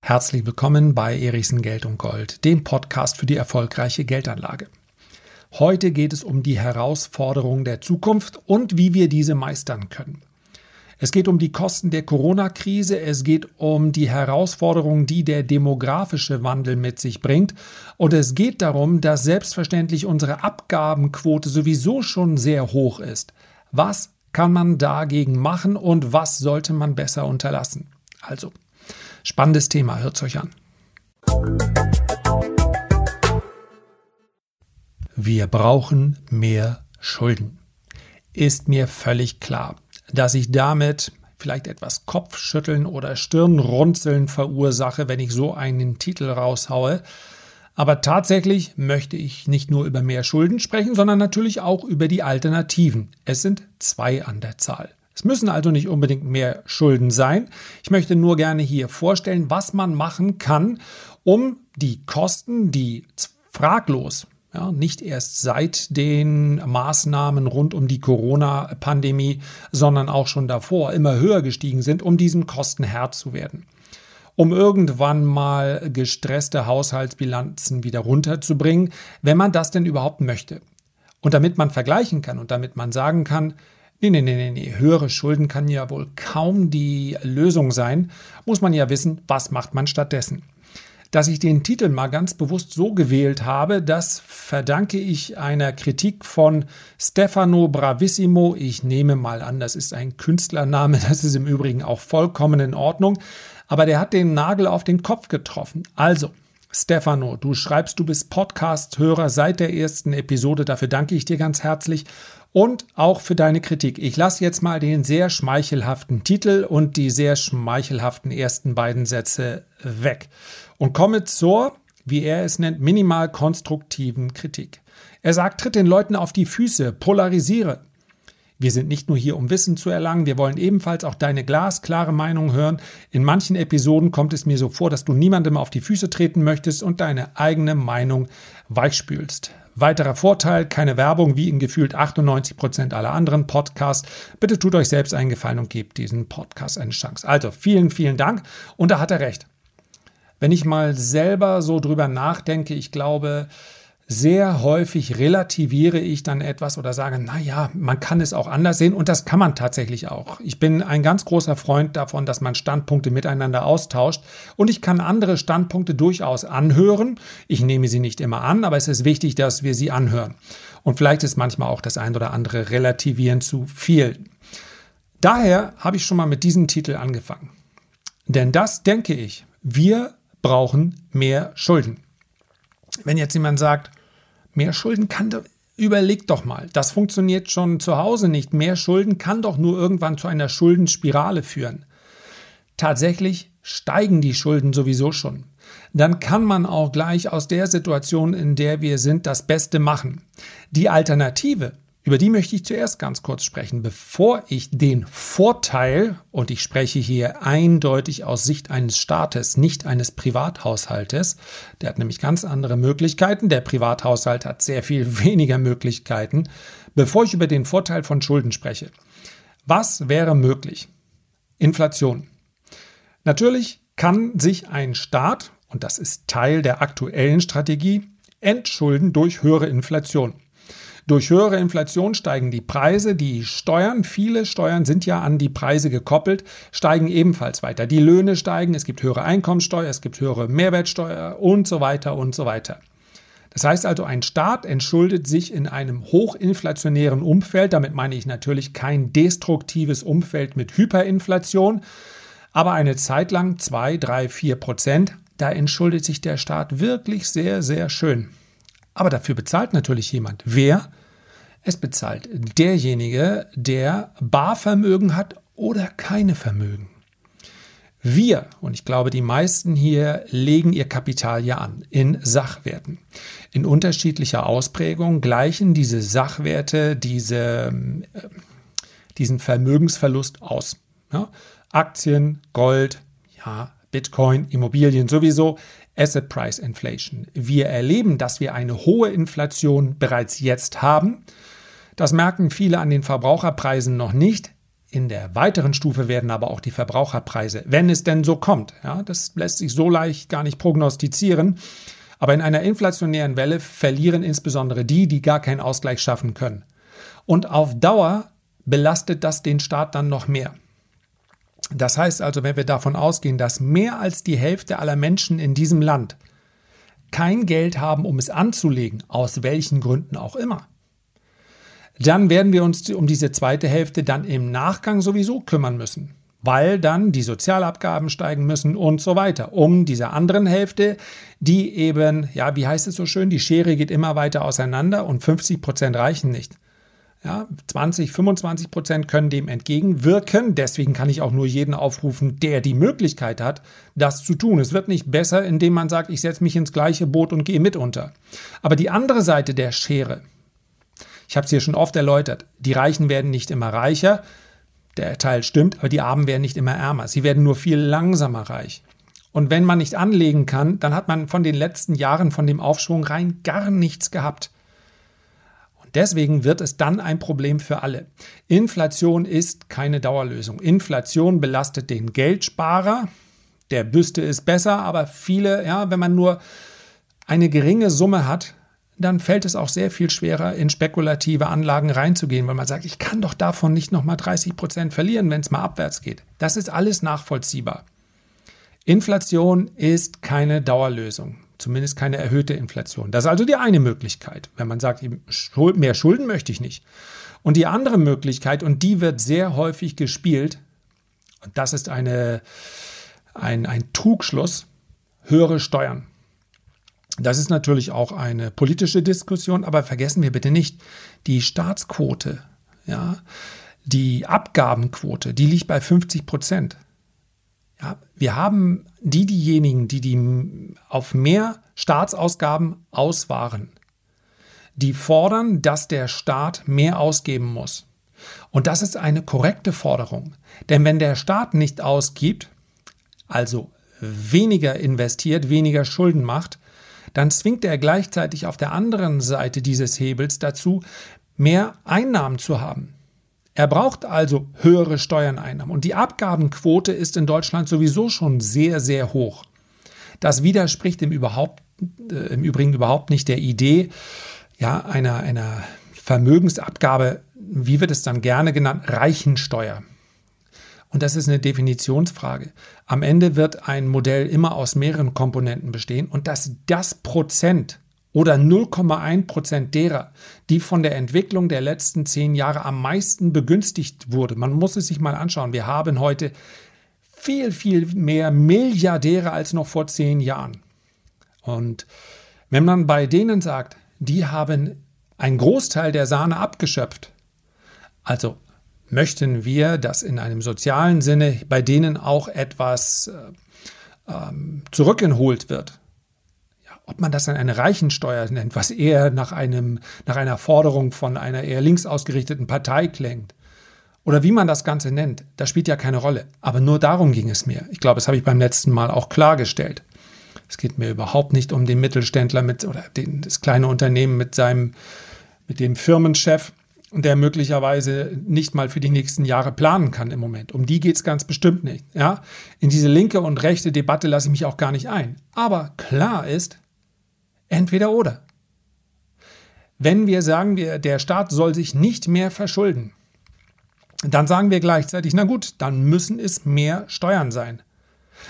Herzlich willkommen bei Erichsen Geld und Gold, dem Podcast für die erfolgreiche Geldanlage. Heute geht es um die Herausforderungen der Zukunft und wie wir diese meistern können. Es geht um die Kosten der Corona-Krise, es geht um die Herausforderungen, die der demografische Wandel mit sich bringt und es geht darum, dass selbstverständlich unsere Abgabenquote sowieso schon sehr hoch ist. Was kann man dagegen machen und was sollte man besser unterlassen? Also, Spannendes Thema, hört euch an. Wir brauchen mehr Schulden. Ist mir völlig klar, dass ich damit vielleicht etwas Kopfschütteln oder Stirnrunzeln verursache, wenn ich so einen Titel raushaue. Aber tatsächlich möchte ich nicht nur über mehr Schulden sprechen, sondern natürlich auch über die Alternativen. Es sind zwei an der Zahl. Es müssen also nicht unbedingt mehr Schulden sein. Ich möchte nur gerne hier vorstellen, was man machen kann, um die Kosten, die fraglos ja, nicht erst seit den Maßnahmen rund um die Corona-Pandemie, sondern auch schon davor immer höher gestiegen sind, um diesen Kosten Herr zu werden. Um irgendwann mal gestresste Haushaltsbilanzen wieder runterzubringen, wenn man das denn überhaupt möchte. Und damit man vergleichen kann und damit man sagen kann, Nee, nee, nee, nee. Höhere Schulden kann ja wohl kaum die Lösung sein. Muss man ja wissen, was macht man stattdessen. Dass ich den Titel mal ganz bewusst so gewählt habe, das verdanke ich einer Kritik von Stefano Bravissimo. Ich nehme mal an, das ist ein Künstlername, das ist im Übrigen auch vollkommen in Ordnung. Aber der hat den Nagel auf den Kopf getroffen. Also, Stefano, du schreibst, du bist Podcast-Hörer seit der ersten Episode. Dafür danke ich dir ganz herzlich und auch für deine Kritik. Ich lasse jetzt mal den sehr schmeichelhaften Titel und die sehr schmeichelhaften ersten beiden Sätze weg und komme zur, wie er es nennt, minimal konstruktiven Kritik. Er sagt, tritt den Leuten auf die Füße, polarisiere. Wir sind nicht nur hier, um Wissen zu erlangen, wir wollen ebenfalls auch deine glasklare Meinung hören. In manchen Episoden kommt es mir so vor, dass du niemandem auf die Füße treten möchtest und deine eigene Meinung weichspülst. Weiterer Vorteil, keine Werbung wie in gefühlt 98 Prozent aller anderen Podcasts. Bitte tut euch selbst einen Gefallen und gebt diesen Podcast eine Chance. Also vielen, vielen Dank. Und da hat er recht. Wenn ich mal selber so drüber nachdenke, ich glaube, sehr häufig relativiere ich dann etwas oder sage, na ja, man kann es auch anders sehen und das kann man tatsächlich auch. Ich bin ein ganz großer Freund davon, dass man Standpunkte miteinander austauscht und ich kann andere Standpunkte durchaus anhören. Ich nehme sie nicht immer an, aber es ist wichtig, dass wir sie anhören. Und vielleicht ist manchmal auch das ein oder andere relativieren zu viel. Daher habe ich schon mal mit diesem Titel angefangen. Denn das denke ich, wir brauchen mehr Schulden. Wenn jetzt jemand sagt, mehr Schulden kann doch, überleg doch mal, das funktioniert schon zu Hause nicht. Mehr Schulden kann doch nur irgendwann zu einer Schuldenspirale führen. Tatsächlich steigen die Schulden sowieso schon. Dann kann man auch gleich aus der Situation, in der wir sind, das Beste machen. Die Alternative über die möchte ich zuerst ganz kurz sprechen, bevor ich den Vorteil, und ich spreche hier eindeutig aus Sicht eines Staates, nicht eines Privathaushaltes, der hat nämlich ganz andere Möglichkeiten, der Privathaushalt hat sehr viel weniger Möglichkeiten, bevor ich über den Vorteil von Schulden spreche. Was wäre möglich? Inflation. Natürlich kann sich ein Staat, und das ist Teil der aktuellen Strategie, entschulden durch höhere Inflation. Durch höhere Inflation steigen die Preise, die Steuern, viele Steuern sind ja an die Preise gekoppelt, steigen ebenfalls weiter. Die Löhne steigen, es gibt höhere Einkommensteuer, es gibt höhere Mehrwertsteuer und so weiter und so weiter. Das heißt also, ein Staat entschuldet sich in einem hochinflationären Umfeld. Damit meine ich natürlich kein destruktives Umfeld mit Hyperinflation, aber eine Zeit lang 2, 3, 4 Prozent. Da entschuldet sich der Staat wirklich sehr, sehr schön. Aber dafür bezahlt natürlich jemand. Wer? Es bezahlt derjenige, der Barvermögen hat oder keine Vermögen. Wir, und ich glaube, die meisten hier legen ihr Kapital ja an in Sachwerten. In unterschiedlicher Ausprägung gleichen diese Sachwerte diese, äh, diesen Vermögensverlust aus. Ja? Aktien, Gold, ja, Bitcoin, Immobilien sowieso, Asset Price Inflation. Wir erleben, dass wir eine hohe Inflation bereits jetzt haben. Das merken viele an den Verbraucherpreisen noch nicht. In der weiteren Stufe werden aber auch die Verbraucherpreise, wenn es denn so kommt, ja, das lässt sich so leicht gar nicht prognostizieren, aber in einer inflationären Welle verlieren insbesondere die, die gar keinen Ausgleich schaffen können. Und auf Dauer belastet das den Staat dann noch mehr. Das heißt also, wenn wir davon ausgehen, dass mehr als die Hälfte aller Menschen in diesem Land kein Geld haben, um es anzulegen, aus welchen Gründen auch immer, dann werden wir uns um diese zweite Hälfte dann im Nachgang sowieso kümmern müssen, weil dann die Sozialabgaben steigen müssen und so weiter. Um diese anderen Hälfte, die eben, ja, wie heißt es so schön, die Schere geht immer weiter auseinander und 50 Prozent reichen nicht. Ja, 20, 25 Prozent können dem entgegenwirken. Deswegen kann ich auch nur jeden aufrufen, der die Möglichkeit hat, das zu tun. Es wird nicht besser, indem man sagt, ich setze mich ins gleiche Boot und gehe mit unter. Aber die andere Seite der Schere, ich habe es hier schon oft erläutert, die Reichen werden nicht immer reicher, der Teil stimmt, aber die Armen werden nicht immer ärmer. Sie werden nur viel langsamer reich. Und wenn man nicht anlegen kann, dann hat man von den letzten Jahren, von dem Aufschwung rein gar nichts gehabt. Deswegen wird es dann ein Problem für alle. Inflation ist keine Dauerlösung. Inflation belastet den Geldsparer. Der wüsste es besser, aber viele, ja, wenn man nur eine geringe Summe hat, dann fällt es auch sehr viel schwerer, in spekulative Anlagen reinzugehen, weil man sagt, ich kann doch davon nicht nochmal 30 Prozent verlieren, wenn es mal abwärts geht. Das ist alles nachvollziehbar. Inflation ist keine Dauerlösung, zumindest keine erhöhte Inflation. Das ist also die eine Möglichkeit, wenn man sagt, mehr Schulden möchte ich nicht. Und die andere Möglichkeit, und die wird sehr häufig gespielt, und das ist eine, ein, ein Trugschluss, höhere Steuern. Das ist natürlich auch eine politische Diskussion, aber vergessen wir bitte nicht, die Staatsquote, ja, die Abgabenquote, die liegt bei 50 Prozent. Ja, wir haben die, diejenigen, die, die auf mehr Staatsausgaben auswahren, die fordern, dass der Staat mehr ausgeben muss. Und das ist eine korrekte Forderung. Denn wenn der Staat nicht ausgibt, also weniger investiert, weniger Schulden macht, dann zwingt er gleichzeitig auf der anderen Seite dieses Hebels dazu, mehr Einnahmen zu haben. Er braucht also höhere Steuerneinnahmen. Und die Abgabenquote ist in Deutschland sowieso schon sehr, sehr hoch. Das widerspricht im, überhaupt, äh, im Übrigen überhaupt nicht der Idee ja, einer, einer Vermögensabgabe, wie wird es dann gerne genannt, Reichensteuer. Und das ist eine Definitionsfrage. Am Ende wird ein Modell immer aus mehreren Komponenten bestehen und dass das Prozent oder 0,1 Prozent derer, die von der Entwicklung der letzten zehn Jahre am meisten begünstigt wurde. Man muss es sich mal anschauen. Wir haben heute viel, viel mehr Milliardäre als noch vor zehn Jahren. Und wenn man bei denen sagt, die haben einen Großteil der Sahne abgeschöpft, also möchten wir, dass in einem sozialen Sinne bei denen auch etwas äh, ähm, zurückgeholt wird. Ob man das dann eine Reichensteuer nennt, was eher nach, einem, nach einer Forderung von einer eher links ausgerichteten Partei klingt. Oder wie man das Ganze nennt, das spielt ja keine Rolle. Aber nur darum ging es mir. Ich glaube, das habe ich beim letzten Mal auch klargestellt. Es geht mir überhaupt nicht um den Mittelständler mit oder den, das kleine Unternehmen mit seinem, mit dem Firmenchef, der möglicherweise nicht mal für die nächsten Jahre planen kann im Moment. Um die geht es ganz bestimmt nicht. Ja? In diese linke und rechte Debatte lasse ich mich auch gar nicht ein. Aber klar ist, entweder oder. Wenn wir sagen, der Staat soll sich nicht mehr verschulden, dann sagen wir gleichzeitig, na gut, dann müssen es mehr Steuern sein.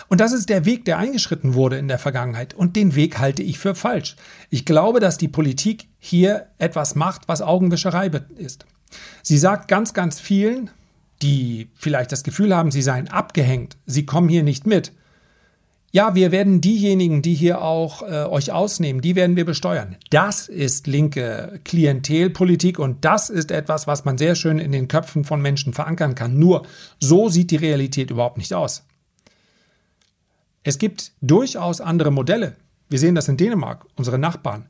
Und das ist der Weg, der eingeschritten wurde in der Vergangenheit. Und den Weg halte ich für falsch. Ich glaube, dass die Politik hier etwas macht, was Augenwischerei ist. Sie sagt ganz, ganz vielen, die vielleicht das Gefühl haben, sie seien abgehängt, sie kommen hier nicht mit. Ja, wir werden diejenigen, die hier auch äh, euch ausnehmen, die werden wir besteuern. Das ist linke Klientelpolitik und das ist etwas, was man sehr schön in den Köpfen von Menschen verankern kann. Nur so sieht die Realität überhaupt nicht aus. Es gibt durchaus andere Modelle. Wir sehen das in Dänemark, unsere Nachbarn.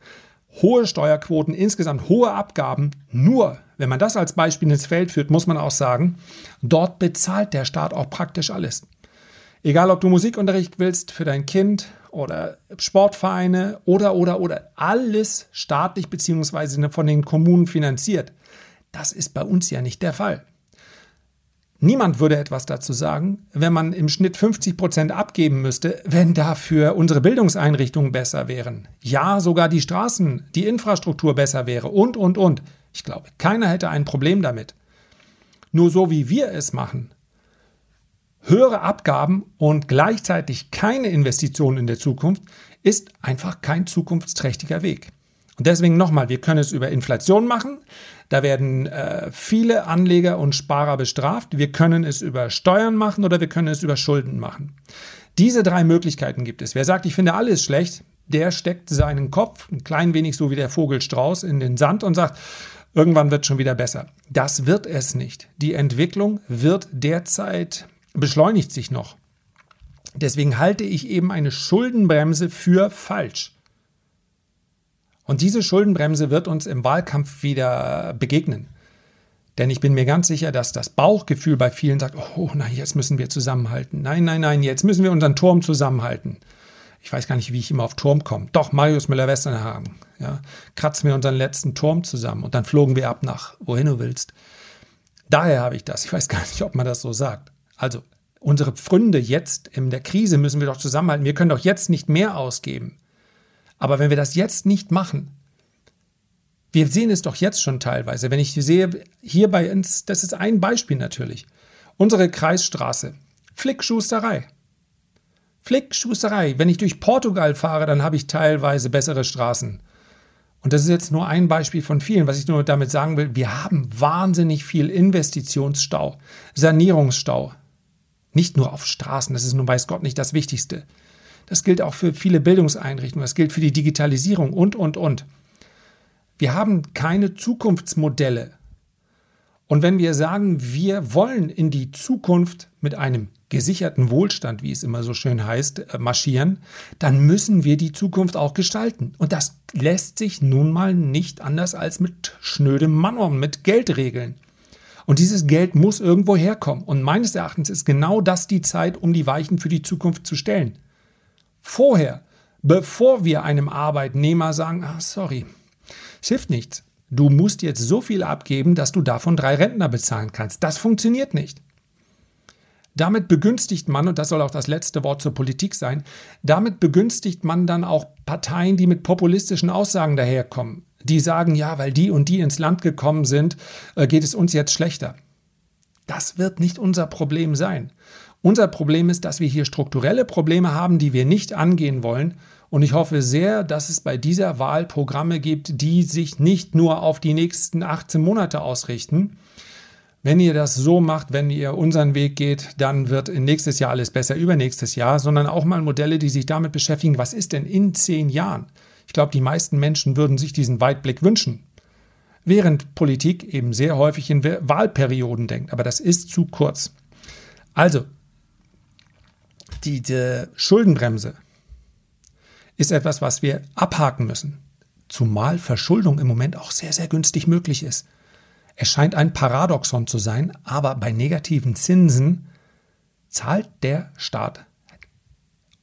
Hohe Steuerquoten, insgesamt hohe Abgaben. Nur, wenn man das als Beispiel ins Feld führt, muss man auch sagen, dort bezahlt der Staat auch praktisch alles. Egal, ob du Musikunterricht willst für dein Kind oder Sportvereine oder, oder, oder, alles staatlich bzw. von den Kommunen finanziert. Das ist bei uns ja nicht der Fall. Niemand würde etwas dazu sagen, wenn man im Schnitt 50 Prozent abgeben müsste, wenn dafür unsere Bildungseinrichtungen besser wären. Ja, sogar die Straßen, die Infrastruktur besser wäre und, und, und. Ich glaube, keiner hätte ein Problem damit. Nur so wie wir es machen, höhere Abgaben und gleichzeitig keine Investitionen in der Zukunft, ist einfach kein zukunftsträchtiger Weg. Und deswegen nochmal, wir können es über Inflation machen. Da werden äh, viele Anleger und Sparer bestraft. Wir können es über Steuern machen oder wir können es über Schulden machen. Diese drei Möglichkeiten gibt es. Wer sagt, ich finde alles schlecht, der steckt seinen Kopf ein klein wenig so wie der Vogelstrauß in den Sand und sagt, irgendwann wird schon wieder besser. Das wird es nicht. Die Entwicklung wird derzeit beschleunigt sich noch. Deswegen halte ich eben eine Schuldenbremse für falsch. Und diese Schuldenbremse wird uns im Wahlkampf wieder begegnen. Denn ich bin mir ganz sicher, dass das Bauchgefühl bei vielen sagt, oh nein, jetzt müssen wir zusammenhalten. Nein, nein, nein, jetzt müssen wir unseren Turm zusammenhalten. Ich weiß gar nicht, wie ich immer auf Turm komme. Doch, Marius Müller-Westernhagen. Ja, kratzen wir unseren letzten Turm zusammen und dann flogen wir ab nach wohin du willst. Daher habe ich das. Ich weiß gar nicht, ob man das so sagt. Also, unsere Pfründe jetzt in der Krise müssen wir doch zusammenhalten. Wir können doch jetzt nicht mehr ausgeben. Aber wenn wir das jetzt nicht machen, wir sehen es doch jetzt schon teilweise. Wenn ich sehe, hier bei uns, das ist ein Beispiel natürlich. Unsere Kreisstraße. Flickschusterei. Flickschusterei. Wenn ich durch Portugal fahre, dann habe ich teilweise bessere Straßen. Und das ist jetzt nur ein Beispiel von vielen. Was ich nur damit sagen will, wir haben wahnsinnig viel Investitionsstau, Sanierungsstau. Nicht nur auf Straßen, das ist nun weiß Gott nicht das Wichtigste. Das gilt auch für viele Bildungseinrichtungen, das gilt für die Digitalisierung und, und, und. Wir haben keine Zukunftsmodelle. Und wenn wir sagen, wir wollen in die Zukunft mit einem gesicherten Wohlstand, wie es immer so schön heißt, äh, marschieren, dann müssen wir die Zukunft auch gestalten. Und das lässt sich nun mal nicht anders als mit schnödem Manon, mit Geld regeln. Und dieses Geld muss irgendwo herkommen. Und meines Erachtens ist genau das die Zeit, um die Weichen für die Zukunft zu stellen vorher, bevor wir einem Arbeitnehmer sagen, ah, sorry, es hilft nichts. Du musst jetzt so viel abgeben, dass du davon drei Rentner bezahlen kannst. Das funktioniert nicht. Damit begünstigt man, und das soll auch das letzte Wort zur Politik sein, damit begünstigt man dann auch Parteien, die mit populistischen Aussagen daherkommen. Die sagen, ja, weil die und die ins Land gekommen sind, äh, geht es uns jetzt schlechter. Das wird nicht unser Problem sein. Unser Problem ist, dass wir hier strukturelle Probleme haben, die wir nicht angehen wollen. Und ich hoffe sehr, dass es bei dieser Wahl Programme gibt, die sich nicht nur auf die nächsten 18 Monate ausrichten. Wenn ihr das so macht, wenn ihr unseren Weg geht, dann wird nächstes Jahr alles besser, übernächstes Jahr, sondern auch mal Modelle, die sich damit beschäftigen, was ist denn in zehn Jahren? Ich glaube, die meisten Menschen würden sich diesen Weitblick wünschen. Während Politik eben sehr häufig in Wahlperioden denkt, aber das ist zu kurz. Also, diese Schuldenbremse ist etwas, was wir abhaken müssen. Zumal Verschuldung im Moment auch sehr, sehr günstig möglich ist. Es scheint ein Paradoxon zu sein, aber bei negativen Zinsen zahlt der Staat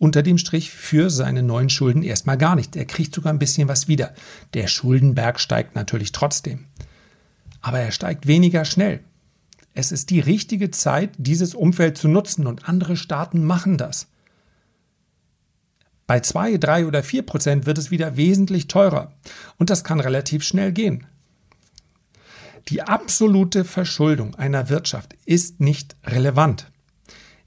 unter dem Strich für seine neuen Schulden erstmal gar nichts. Er kriegt sogar ein bisschen was wieder. Der Schuldenberg steigt natürlich trotzdem. Aber er steigt weniger schnell. Es ist die richtige Zeit, dieses Umfeld zu nutzen und andere Staaten machen das. Bei 2, 3 oder 4 Prozent wird es wieder wesentlich teurer und das kann relativ schnell gehen. Die absolute Verschuldung einer Wirtschaft ist nicht relevant.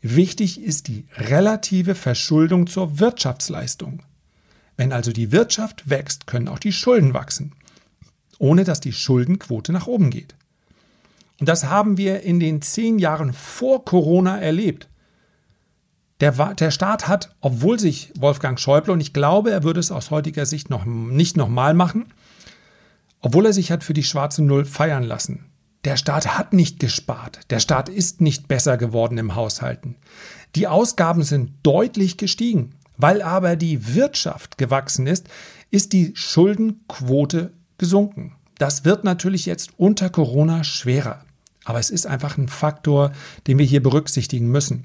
Wichtig ist die relative Verschuldung zur Wirtschaftsleistung. Wenn also die Wirtschaft wächst, können auch die Schulden wachsen, ohne dass die Schuldenquote nach oben geht. Und das haben wir in den zehn Jahren vor Corona erlebt. Der, der Staat hat, obwohl sich Wolfgang Schäuble, und ich glaube, er würde es aus heutiger Sicht noch nicht nochmal machen, obwohl er sich hat für die schwarze Null feiern lassen. Der Staat hat nicht gespart. Der Staat ist nicht besser geworden im Haushalten. Die Ausgaben sind deutlich gestiegen. Weil aber die Wirtschaft gewachsen ist, ist die Schuldenquote gesunken. Das wird natürlich jetzt unter Corona schwerer. Aber es ist einfach ein Faktor, den wir hier berücksichtigen müssen.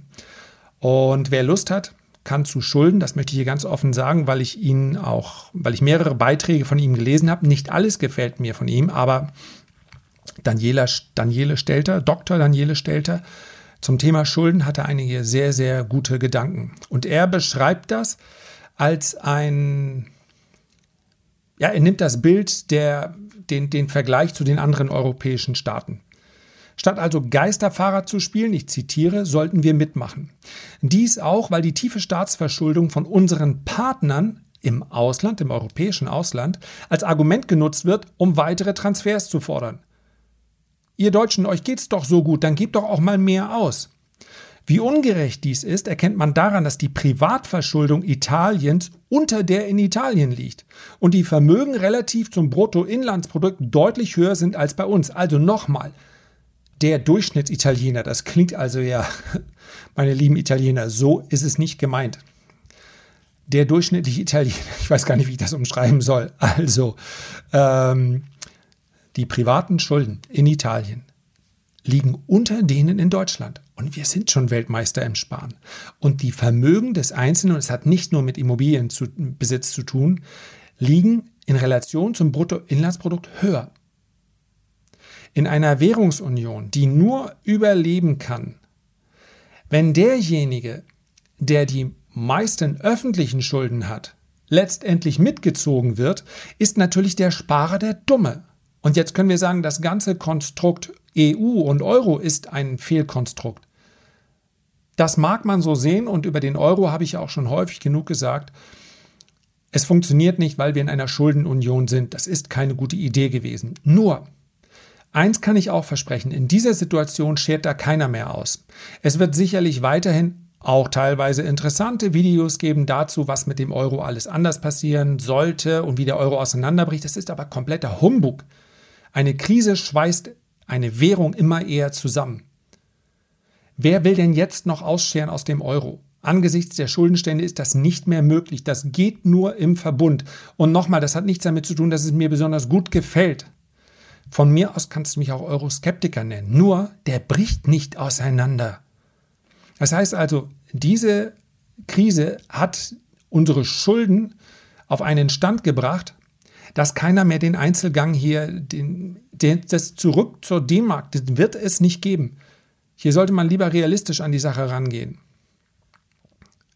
Und wer Lust hat, kann zu Schulden, das möchte ich hier ganz offen sagen, weil ich ihn auch, weil ich mehrere Beiträge von ihm gelesen habe. Nicht alles gefällt mir von ihm, aber Daniela, Daniele Stelter, Dr. Daniele Stelter, Zum Thema Schulden hat er einige sehr, sehr gute Gedanken. Und er beschreibt das als ein, ja, er nimmt das Bild der, den, den Vergleich zu den anderen europäischen Staaten. Statt also Geisterfahrer zu spielen, ich zitiere, sollten wir mitmachen. Dies auch, weil die tiefe Staatsverschuldung von unseren Partnern im Ausland, im europäischen Ausland, als Argument genutzt wird, um weitere Transfers zu fordern. Ihr Deutschen, euch geht's doch so gut, dann gebt doch auch mal mehr aus. Wie ungerecht dies ist, erkennt man daran, dass die Privatverschuldung Italiens unter der in Italien liegt und die Vermögen relativ zum Bruttoinlandsprodukt deutlich höher sind als bei uns. Also nochmal, der Durchschnittsitaliener. Das klingt also ja, meine lieben Italiener, so ist es nicht gemeint. Der durchschnittliche Italiener, ich weiß gar nicht, wie ich das umschreiben soll. Also, ähm, die privaten Schulden in Italien liegen unter denen in Deutschland. Und wir sind schon Weltmeister im Sparen. Und die Vermögen des Einzelnen, und es hat nicht nur mit Immobilienbesitz zu tun, liegen in Relation zum Bruttoinlandsprodukt höher in einer Währungsunion, die nur überleben kann, wenn derjenige, der die meisten öffentlichen Schulden hat, letztendlich mitgezogen wird, ist natürlich der Sparer der Dumme. Und jetzt können wir sagen, das ganze Konstrukt EU und Euro ist ein Fehlkonstrukt. Das mag man so sehen und über den Euro habe ich auch schon häufig genug gesagt. Es funktioniert nicht, weil wir in einer Schuldenunion sind. Das ist keine gute Idee gewesen. Nur, Eins kann ich auch versprechen, in dieser Situation schert da keiner mehr aus. Es wird sicherlich weiterhin auch teilweise interessante Videos geben dazu, was mit dem Euro alles anders passieren sollte und wie der Euro auseinanderbricht. Das ist aber kompletter Humbug. Eine Krise schweißt eine Währung immer eher zusammen. Wer will denn jetzt noch ausscheren aus dem Euro? Angesichts der Schuldenstände ist das nicht mehr möglich. Das geht nur im Verbund. Und nochmal, das hat nichts damit zu tun, dass es mir besonders gut gefällt, von mir aus kannst du mich auch Euroskeptiker nennen. Nur, der bricht nicht auseinander. Das heißt also, diese Krise hat unsere Schulden auf einen Stand gebracht, dass keiner mehr den Einzelgang hier, den, den, das zurück zur D-Mark, das wird es nicht geben. Hier sollte man lieber realistisch an die Sache rangehen.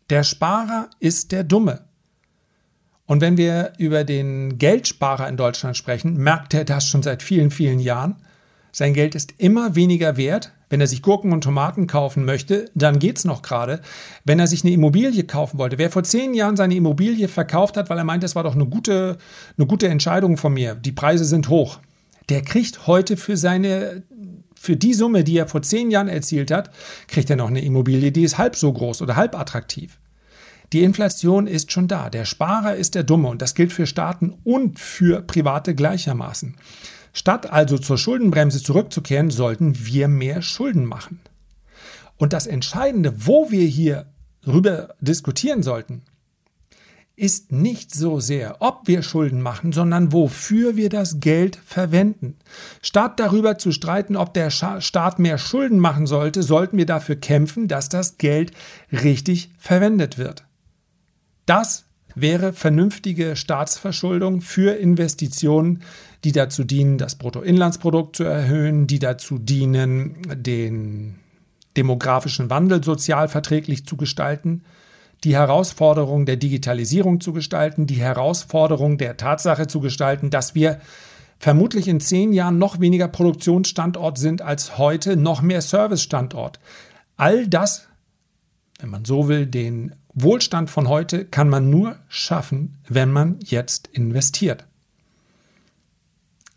Der Sparer ist der Dumme. Und wenn wir über den Geldsparer in Deutschland sprechen, merkt er das schon seit vielen, vielen Jahren. Sein Geld ist immer weniger wert. Wenn er sich Gurken und Tomaten kaufen möchte, dann geht es noch gerade. Wenn er sich eine Immobilie kaufen wollte, wer vor zehn Jahren seine Immobilie verkauft hat, weil er meint, das war doch eine gute, eine gute Entscheidung von mir, die Preise sind hoch, der kriegt heute für seine für die Summe, die er vor zehn Jahren erzielt hat, kriegt er noch eine Immobilie, die ist halb so groß oder halb attraktiv. Die Inflation ist schon da. Der Sparer ist der Dumme und das gilt für Staaten und für Private gleichermaßen. Statt also zur Schuldenbremse zurückzukehren, sollten wir mehr Schulden machen. Und das Entscheidende, wo wir hier rüber diskutieren sollten, ist nicht so sehr, ob wir Schulden machen, sondern wofür wir das Geld verwenden. Statt darüber zu streiten, ob der Staat mehr Schulden machen sollte, sollten wir dafür kämpfen, dass das Geld richtig verwendet wird. Das wäre vernünftige Staatsverschuldung für Investitionen, die dazu dienen, das Bruttoinlandsprodukt zu erhöhen, die dazu dienen, den demografischen Wandel sozial verträglich zu gestalten, die Herausforderung der Digitalisierung zu gestalten, die Herausforderung der Tatsache zu gestalten, dass wir vermutlich in zehn Jahren noch weniger Produktionsstandort sind als heute, noch mehr Servicestandort. All das, wenn man so will, den Wohlstand von heute kann man nur schaffen, wenn man jetzt investiert.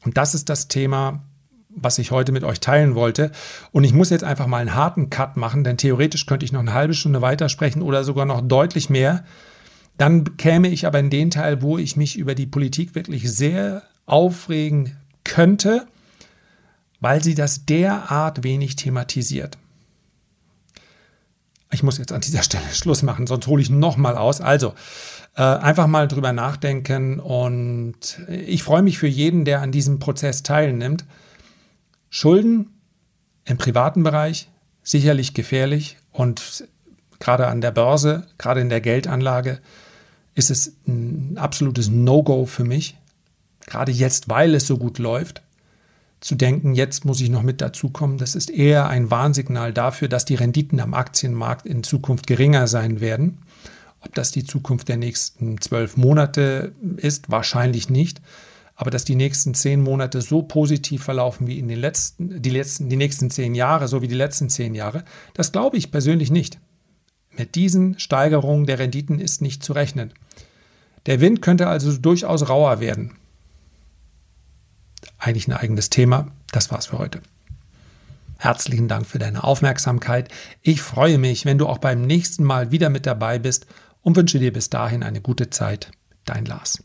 Und das ist das Thema, was ich heute mit euch teilen wollte. Und ich muss jetzt einfach mal einen harten Cut machen, denn theoretisch könnte ich noch eine halbe Stunde weitersprechen oder sogar noch deutlich mehr. Dann käme ich aber in den Teil, wo ich mich über die Politik wirklich sehr aufregen könnte, weil sie das derart wenig thematisiert. Ich muss jetzt an dieser Stelle Schluss machen, sonst hole ich nochmal aus. Also, äh, einfach mal drüber nachdenken und ich freue mich für jeden, der an diesem Prozess teilnimmt. Schulden im privaten Bereich sicherlich gefährlich und gerade an der Börse, gerade in der Geldanlage ist es ein absolutes No-Go für mich. Gerade jetzt, weil es so gut läuft. Zu denken, jetzt muss ich noch mit dazukommen, das ist eher ein Warnsignal dafür, dass die Renditen am Aktienmarkt in Zukunft geringer sein werden. Ob das die Zukunft der nächsten zwölf Monate ist, wahrscheinlich nicht. Aber dass die nächsten zehn Monate so positiv verlaufen wie in den letzten, die letzten, die nächsten zehn Jahre, so wie die letzten zehn Jahre, das glaube ich persönlich nicht. Mit diesen Steigerungen der Renditen ist nicht zu rechnen. Der Wind könnte also durchaus rauer werden. Eigentlich ein eigenes Thema. Das war's für heute. Herzlichen Dank für deine Aufmerksamkeit. Ich freue mich, wenn du auch beim nächsten Mal wieder mit dabei bist und wünsche dir bis dahin eine gute Zeit. Dein Lars.